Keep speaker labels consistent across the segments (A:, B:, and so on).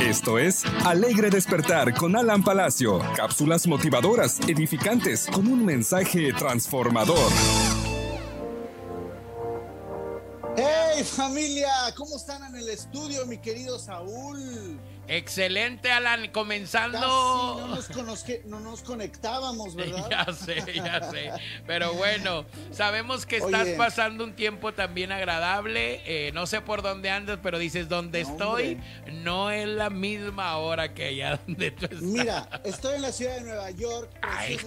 A: Esto es Alegre Despertar con Alan Palacio. Cápsulas motivadoras, edificantes, con un mensaje transformador.
B: ¡Hey familia! ¿Cómo están en el estudio, mi querido Saúl?
C: Excelente, Alan. Comenzando.
B: Casi no, nos no nos conectábamos, ¿verdad?
C: Ya sé, ya sé. Pero bueno, sabemos que estás
B: Oye.
C: pasando un tiempo también agradable. Eh, no sé por dónde andas, pero dices, donde
B: No,
C: estoy
B: hombre.
C: no es la misma hora que allá donde tú estás.
B: Mira, estoy en la ciudad de Nueva York.
C: ¡Ay,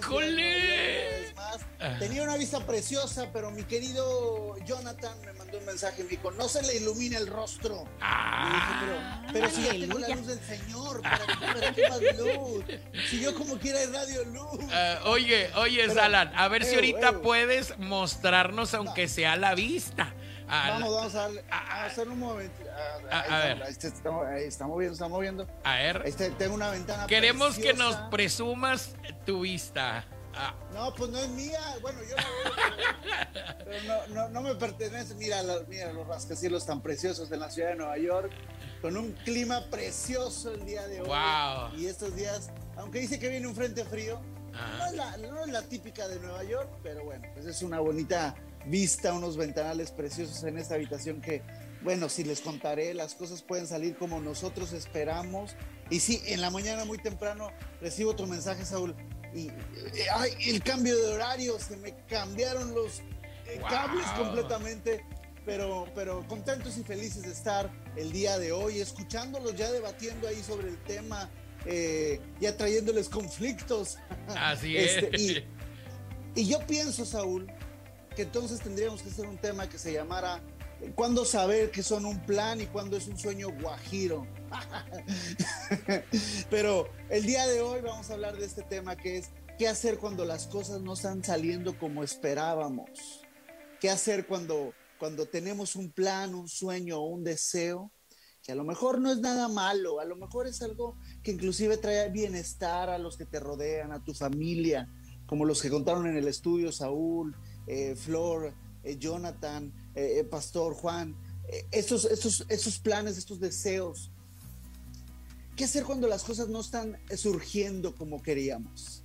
B: más. Tenía una vista preciosa, pero mi querido Jonathan me mandó un mensaje me dijo, no se le ilumina el rostro. Y dije,
C: Ah,
B: pero, pero si ya tengo la luz del Señor, ¿para qué, para qué más luz? Si yo como quiera hay radio luz.
C: ah, oye, oye,
B: Pero,
C: Alan, a ver si
B: ew,
C: ahorita
B: ew.
C: puedes mostrarnos, aunque sea la vista. Ah,
B: Vamos, vamos a, darle,
C: Ah,
B: a hacer un momento.
C: a-
B: ahí
C: a ver.
B: ahí está, está, ahí está moviendo, está moviendo.
C: a ver,
B: Ahí está, tengo una ventana
C: queremos que nos
B: preciosa.
C: presumas tu vista. Ah,
B: No, pues no es mía. Bueno, yo veo, pero, no, no, no me pertenece. Mira, la- mira los rascacielos tan preciosos en la ciudad de Nueva York, con un clima precioso el día de hoy.
C: Wow.
B: Y estos días, aunque dice que viene un frente frío, no es, la, no es la típica de Nueva York, pero bueno, pues es una bonita vista, unos ventanales preciosos en esta habitación que, bueno, si les contaré, las cosas pueden salir como nosotros esperamos. Y sí, en la mañana muy temprano recibo otro mensaje, Saúl, y eh, ay, el cambio de horario, se me cambiaron los eh,
C: Wow.
B: cables completamente. Pero, pero contentos y felices de estar el día de hoy, escuchándolos ya debatiendo ahí sobre el tema, eh, ya trayéndoles conflictos.
C: Así
B: Este,
C: es.
B: y, y yo pienso, Saúl, que entonces tendríamos que hacer un tema que se llamara eh, ¿Cuándo saber que son un plan y cuándo es un sueño guajiro? Pero el día de hoy vamos a hablar de este tema que es ¿qué hacer cuando las cosas no están saliendo como esperábamos? ¿Qué hacer cuando, cuando tenemos un plan, un sueño o un deseo? Que a lo mejor no es nada malo, a lo mejor es algo que inclusive trae bienestar a los que te rodean, a tu familia, como los que contaron en el estudio, Saúl, eh, Flor, eh, Jonathan, eh, eh, Pastor Juan, eh, estos, estos, estos planes, estos deseos. ¿Qué hacer cuando las cosas no están surgiendo como queríamos?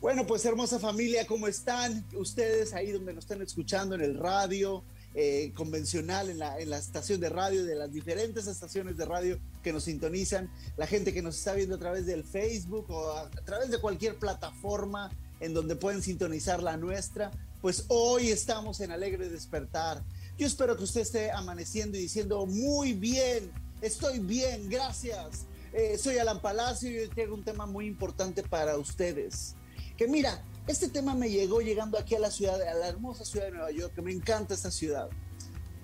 B: Bueno, pues hermosa familia, ¿cómo están ustedes ahí donde nos están escuchando en el radio eh, convencional, en la, en la estación de radio, de las diferentes estaciones de radio que nos sintonizan, la gente que nos está viendo a través del Facebook o a, a través de cualquier plataforma en donde pueden sintonizar la nuestra? Pues hoy estamos en Alegre Despertar. Yo espero que usted esté amaneciendo y diciendo muy bien, estoy bien, gracias. Eh, soy Alan Palacio y hoy tengo un tema muy importante para ustedes. Que mira, este tema me llegó llegando aquí a la ciudad, a la hermosa ciudad de Nueva York, que me encanta esta ciudad.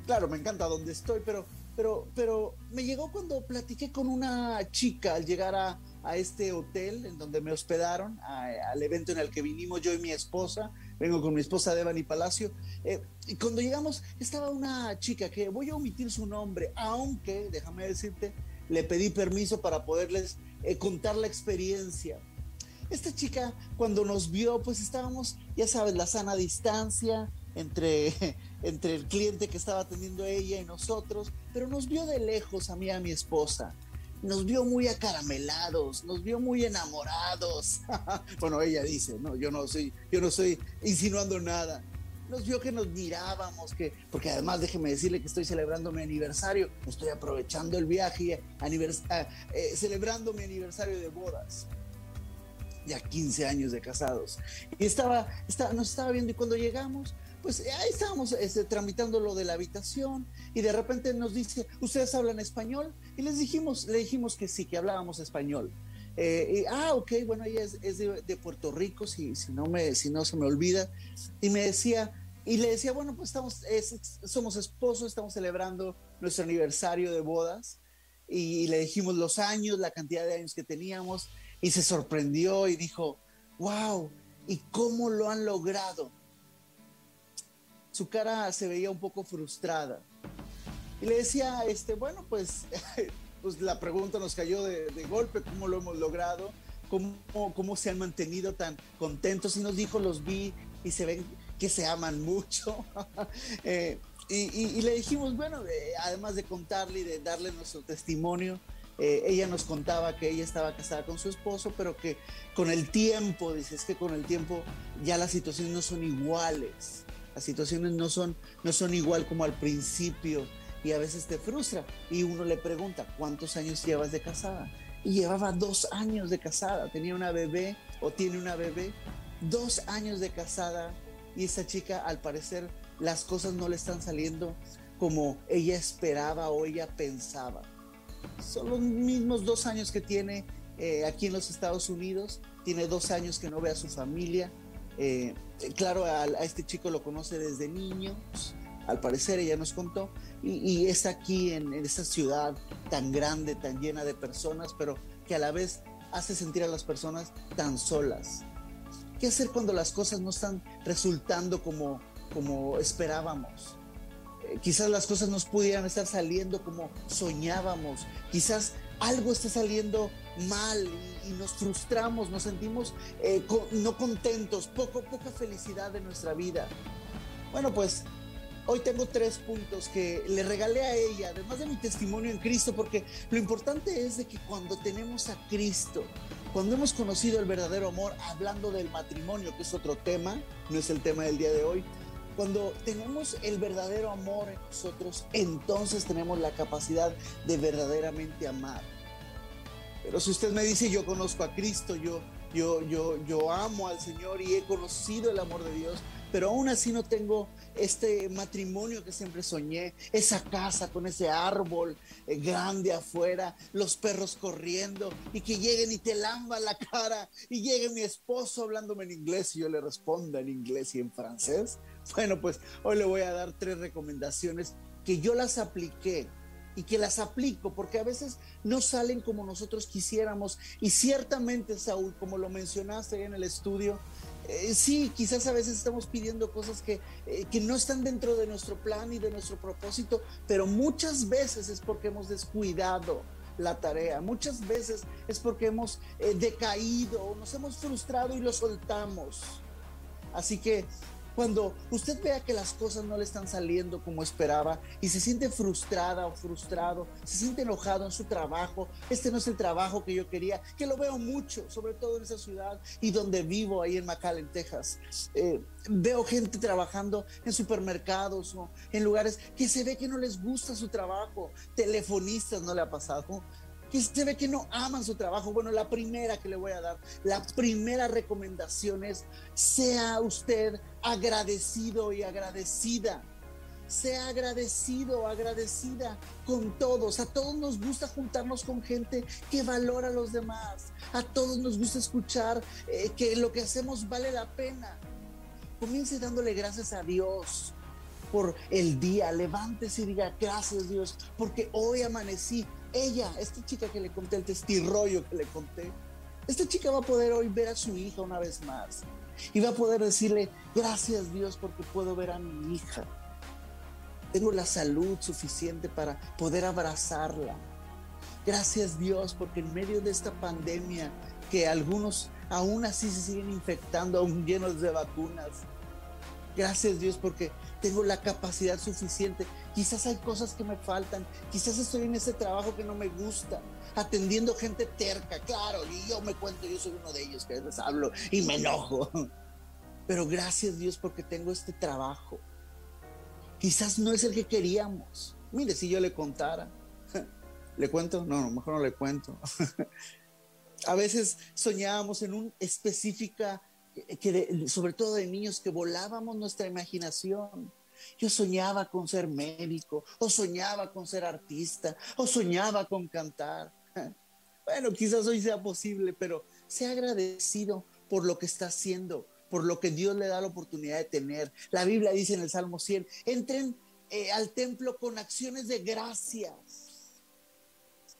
B: Claro, me encanta donde estoy, pero, pero, pero me llegó cuando platiqué con una chica al llegar a, a este hotel en donde me hospedaron, al evento en el que vinimos yo y mi esposa. Vengo con mi esposa Devani Palacio. Eh, y cuando llegamos, estaba una chica que voy a omitir su nombre, aunque, déjame decirte, le pedí permiso para poderles eh, contar la experiencia. Esta chica, cuando nos vio, pues estábamos, ya sabes, la sana distancia entre, entre el cliente que estaba atendiendo ella y nosotros, pero nos vio de lejos a mí a mi esposa. Nos vio muy acaramelados, nos vio muy enamorados. bueno, ella dice, no, yo no soy, yo no estoy insinuando nada. Nos vio que nos mirábamos, que, porque además déjeme decirle que estoy celebrando mi aniversario, estoy aprovechando el viaje, anivers ah, eh, celebrando mi aniversario de bodas ya 15 años de casados. Y estaba, estaba, nos estaba viendo y cuando llegamos, pues ahí estábamos este, tramitando lo de la habitación y de repente nos dice, ¿ustedes hablan español? Y les dijimos, le dijimos que sí, que hablábamos español. Eh, y, ah, ok, bueno, ella es, es de, Puerto Rico, si, si, no me, si no se me olvida. Y me decía, y le decía, bueno, pues estamos, somos esposos, estamos celebrando nuestro aniversario de bodas. Y, le dijimos los años, la cantidad de años que teníamos. Y se sorprendió y dijo, wow, ¿y cómo lo han logrado? Su cara se veía un poco frustrada. Y le decía, este, bueno, pues pues la pregunta nos cayó de, golpe, ¿cómo lo hemos logrado? ¿Cómo, ¿Cómo se han mantenido tan contentos? Y nos dijo, los vi y se ven que se aman mucho. Eh, y, le dijimos, bueno, eh, además de contarle y de darle nuestro testimonio, eh, ella nos contaba que ella estaba casada con su esposo, pero que con el tiempo, dice, es que con el tiempo ya las situaciones no son iguales, las situaciones no son, no son igual como al principio y a veces te frustra. Y uno le pregunta, ¿cuántos años llevas de casada? Y llevaba dos años de casada, tenía una bebé o tiene una bebé, dos años de casada y esa chica al parecer las cosas no le están saliendo como ella esperaba o ella pensaba. Son los mismos dos años que tiene eh, aquí en los Estados Unidos, tiene dos años que no ve a su familia. Eh, claro, a, este chico lo conoce desde niños, al parecer ella nos contó, y, es aquí en, esta ciudad tan grande, tan llena de personas, pero que a la vez hace sentir a las personas tan solas. ¿Qué hacer cuando las cosas no están resultando como, como esperábamos? Eh, quizás las cosas no pudieran estar saliendo como soñábamos. Quizás algo está saliendo mal y, nos frustramos, nos sentimos eh, no contentos, poco, poca felicidad en nuestra vida. Bueno, pues Hoy tengo tres puntos que le regalé a ella, además de mi testimonio en Cristo, porque lo importante es de que cuando tenemos a Cristo, cuando hemos conocido el verdadero amor, hablando del matrimonio, que es otro tema, no es el tema del día de hoy, cuando tenemos el verdadero amor en nosotros, entonces tenemos la capacidad de verdaderamente amar. Pero si usted me dice, yo conozco a Cristo, yo, yo, yo, yo amo al Señor y he conocido el amor de Dios, pero aún así no tengo este matrimonio que siempre soñé, esa casa con ese árbol eh, grande afuera, los perros corriendo y que lleguen y te lamban la cara y llegue mi esposo hablándome en inglés y yo le responda en inglés y en francés. Bueno, pues hoy le voy a dar tres recomendaciones que yo las apliqué y que las aplico, porque a veces no salen como nosotros quisiéramos. Y ciertamente, Saúl, como lo mencionaste en el estudio, eh, sí, quizás a veces estamos pidiendo cosas que, eh, que, no están dentro de nuestro plan y de nuestro propósito, pero muchas veces es porque hemos descuidado la tarea, muchas veces es porque hemos eh, decaído, nos hemos frustrado y lo soltamos. Así que cuando usted vea que las cosas no le están saliendo como esperaba y se siente frustrada o frustrado, se siente enojado en su trabajo, este no es el trabajo que yo quería, que lo veo mucho, sobre todo en esa ciudad y donde vivo, ahí en McAllen, Texas. Eh, veo gente trabajando en supermercados o en lugares que se ve que no les gusta su trabajo, telefonistas no le ha pasado, que se ve que no aman su trabajo. Bueno, la primera que le voy a dar, la primera recomendación es, sea usted agradecido y agradecida. Sea agradecido agradecida con todos. A todos nos gusta juntarnos con gente que valora a los demás. A todos nos gusta escuchar eh, que lo que hacemos vale la pena. Comience dándole gracias a Dios por el día. Levántese y diga gracias Dios porque hoy amanecí ella, esta chica que le conté, el testirrollo que le conté, esta chica va a poder hoy ver a su hija una vez más y va a poder decirle, gracias Dios porque puedo ver a mi hija. Tengo la salud suficiente para poder abrazarla. Gracias Dios porque en medio de esta pandemia que algunos aún así se siguen infectando, aún llenos de vacunas. Gracias Dios porque tengo la capacidad suficiente. Quizás hay cosas que me faltan, quizás estoy en ese trabajo que no me gusta, atendiendo gente terca, claro, y yo me cuento, yo soy uno de ellos que les hablo y me enojo. pero gracias Dios porque tengo este trabajo. Quizás no es el que queríamos. Mire, si yo le contara, ¿le cuento? No, mejor no le cuento. A veces soñábamos en un específica, que sobre todo de niños, que volábamos nuestra imaginación. Yo soñaba con ser médico, o soñaba con ser artista, o soñaba con cantar. Bueno, quizás hoy sea posible, pero sea agradecido por lo que está haciendo, por lo que Dios le da la oportunidad de tener. La Biblia dice en el Salmo 100, entren eh, al templo con acciones de gracias.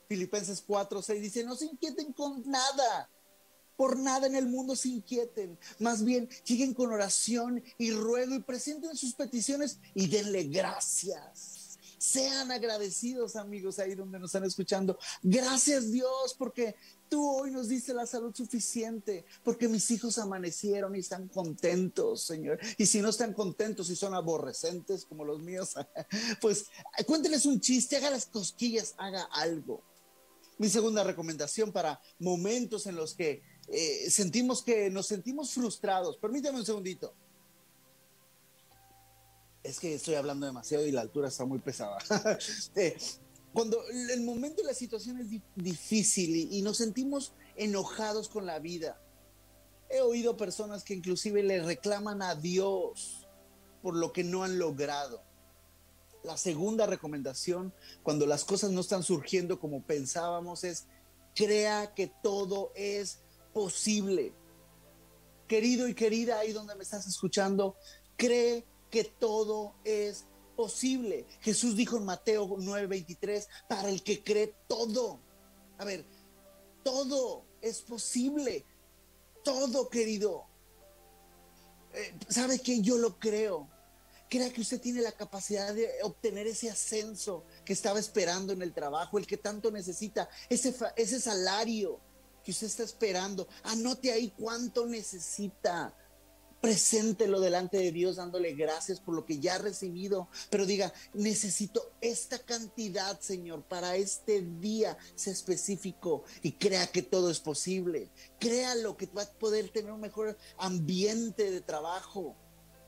B: Filipenses 4, 6 dice, no se inquieten con nada, por nada en el mundo se inquieten. Más bien, lleguen con oración y ruego y presenten sus peticiones y denle gracias. Sean agradecidos, amigos, ahí donde nos están escuchando. Gracias, Dios, porque tú hoy nos diste la salud suficiente, porque mis hijos amanecieron y están contentos, Señor. Y si no están contentos y son aborrecentes como los míos, pues cuénteles un chiste, haga las cosquillas, haga algo. Mi segunda recomendación para momentos en los que eh, sentimos que nos sentimos frustrados. Permítame un segundito. Es que estoy hablando demasiado y la altura está muy pesada. Eh, cuando el momento y la situación es difícil y, nos sentimos enojados con la vida, he oído personas que inclusive le reclaman a Dios por lo que no han logrado. La segunda recomendación, cuando las cosas no están surgiendo como pensábamos, es crea que todo es posible. Querido y querida, ahí donde me estás escuchando, cree que todo es posible. Jesús dijo en Mateo 9:23, para el que cree todo. A ver, todo es posible. Todo, querido. Eh, ¿Sabe que Yo lo creo. Crea que usted tiene la capacidad de obtener ese ascenso que estaba esperando en el trabajo, el que tanto necesita, ese, ese salario que usted está esperando. Anote ahí cuánto necesita. Preséntelo delante de Dios dándole gracias por lo que ya ha recibido. Pero diga, necesito esta cantidad, Señor, para este día sea específico y crea que todo es posible. Crea lo que va a poder tener un mejor ambiente de trabajo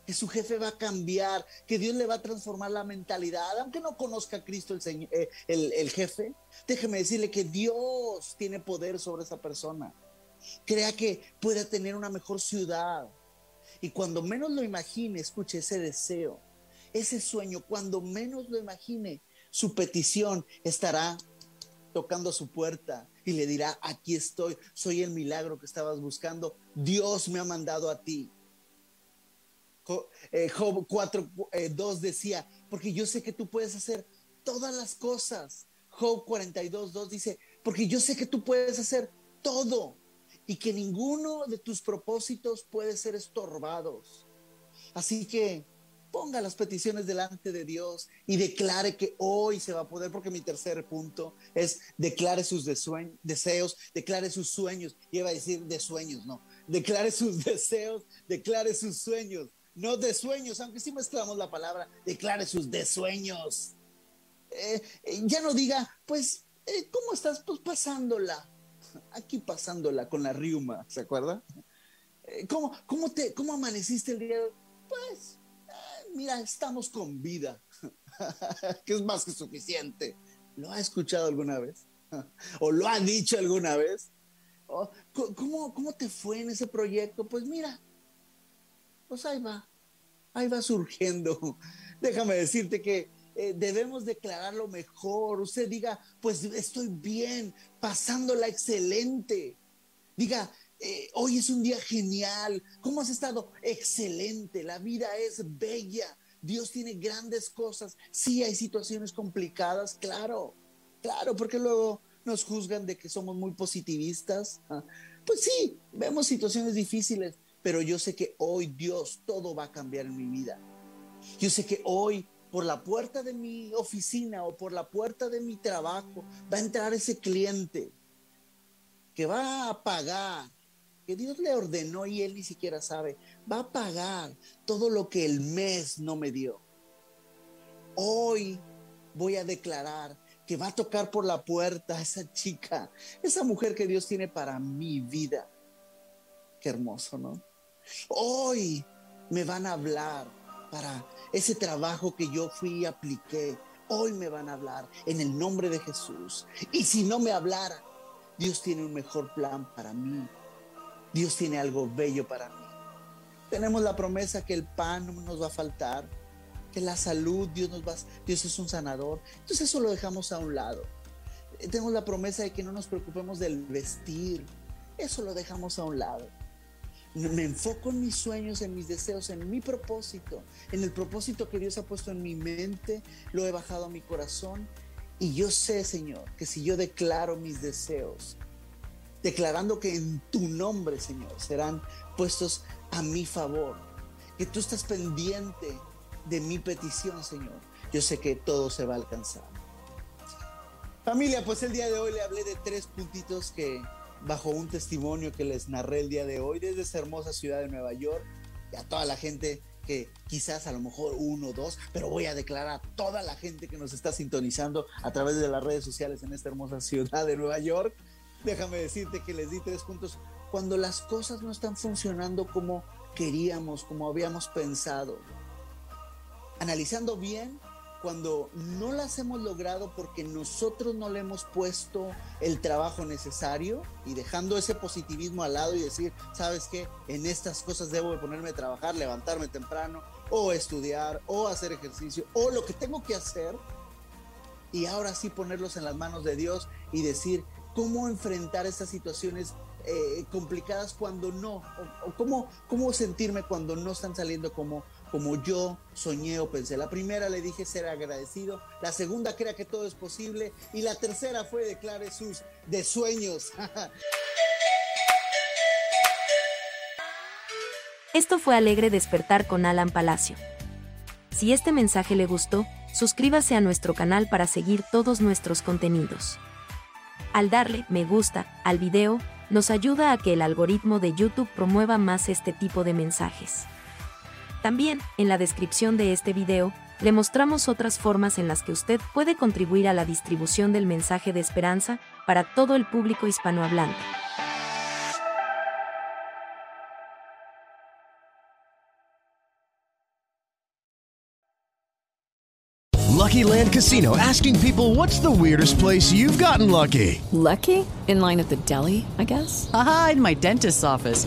B: que su jefe va a cambiar, que Dios le va a transformar la mentalidad, aunque no conozca a Cristo el, eh, el, el jefe, déjeme decirle que Dios tiene poder sobre esa persona. Crea que pueda tener una mejor ciudad. Y cuando menos lo imagine, escuche ese deseo, ese sueño, cuando menos lo imagine, su petición estará tocando su puerta y le dirá, aquí estoy, soy el milagro que estabas buscando, Dios me ha mandado a ti. Eh, Job 4, 2 eh, decía, porque yo sé que tú puedes hacer todas las cosas. Job 42, 2 dice, porque yo sé que tú puedes hacer todo y que ninguno de tus propósitos puede ser estorbados. Así que ponga las peticiones delante de Dios y declare que hoy se va a poder, porque mi tercer punto es declare sus deseos, declare sus sueños. Y iba a decir de sueños, no. Declare sus deseos, declare sus sueños no de sueños, aunque sí mezclamos la palabra, declare sus de sueños. Eh, eh, ya no diga, pues, eh, ¿cómo estás? Pues pasándola. Aquí pasándola con la riuma, ¿se acuerda? ¿cómo, cómo, te, ¿Cómo amaneciste el día? Pues, mira, estamos con vida, que es más que suficiente. ¿Lo ha escuchado alguna vez? ¿O lo ha dicho alguna vez? ¿Cómo, ¿Cómo te fue en ese proyecto? Pues mira, pues ahí va, ahí va surgiendo. Déjame decirte que eh, debemos declarar lo mejor. Usted diga, pues estoy bien, pasándola excelente. Diga, eh, hoy es un día genial. ¿Cómo has estado? Excelente. La vida es bella. Dios tiene grandes cosas. Sí, hay situaciones complicadas, claro, claro, porque luego nos juzgan de que somos muy positivistas. Ah, pues sí, vemos situaciones difíciles, pero yo sé que hoy Dios todo va a cambiar en mi vida. Yo sé que hoy por la puerta de mi oficina o por la puerta de mi trabajo va a entrar ese cliente que va a pagar, que Dios le ordenó y él ni siquiera sabe, va a pagar todo lo que el mes no me dio. Hoy voy a declarar que va a tocar por la puerta esa chica, esa mujer que Dios tiene para mi vida. Qué hermoso, ¿no? Hoy me van a hablar para ese trabajo que yo fui y apliqué. Hoy me van a hablar en el nombre de Jesús. Y si no me hablara, Dios tiene un mejor plan para mí. Dios tiene algo bello para mí. Tenemos la promesa que el pan no nos va a faltar, que la salud, Dios nos va, Dios es un sanador. Entonces eso lo dejamos a un lado. Tenemos la promesa de que no nos preocupemos del vestir. Eso lo dejamos a un lado. Me enfoco en mis sueños, en mis deseos, en mi propósito, en el propósito que Dios ha puesto en mi mente, lo he bajado a mi corazón. Y yo sé, Señor, que si yo declaro mis deseos, declarando que en tu nombre, Señor, serán puestos a mi favor, que tú estás pendiente de mi petición, Señor, yo sé que todo se va a alcanzar. Familia, pues el día de hoy le hablé de tres puntitos que bajo un testimonio que les narré el día de hoy desde esa hermosa ciudad de Nueva York y a toda la gente que quizás a lo mejor uno o dos, pero voy a declarar a toda la gente que nos está sintonizando a través de las redes sociales en esta hermosa ciudad de Nueva York. Déjame decirte que les di tres puntos. Cuando las cosas no están funcionando como queríamos, como habíamos pensado, analizando bien cuando no las hemos logrado porque nosotros no le hemos puesto el trabajo necesario y dejando ese positivismo al lado y decir, ¿sabes qué? En estas cosas debo de ponerme a trabajar, levantarme temprano o estudiar o hacer ejercicio o lo que tengo que hacer y ahora sí ponerlos en las manos de Dios y decir cómo enfrentar estas situaciones eh, complicadas cuando no, o, cómo, cómo sentirme cuando no están saliendo como, como yo soñé o pensé. La primera le dije ser agradecido, la segunda crea que todo es posible y la tercera fue declare sus de sueños.
D: Esto fue Alegre Despertar con Alan Palacio. Si este mensaje le gustó, suscríbase a nuestro canal para seguir todos nuestros contenidos. Al darle me gusta al video, nos ayuda a que el algoritmo de YouTube promueva más este tipo de mensajes. También, en la descripción de este video, le mostramos otras formas en las que usted puede contribuir a la distribución del mensaje de esperanza para todo el público hispanohablante.
E: Lucky Land Casino asking people what's the weirdest place you've gotten lucky?
F: Lucky? In line at the deli, I guess?
G: Aha, in my dentist's office.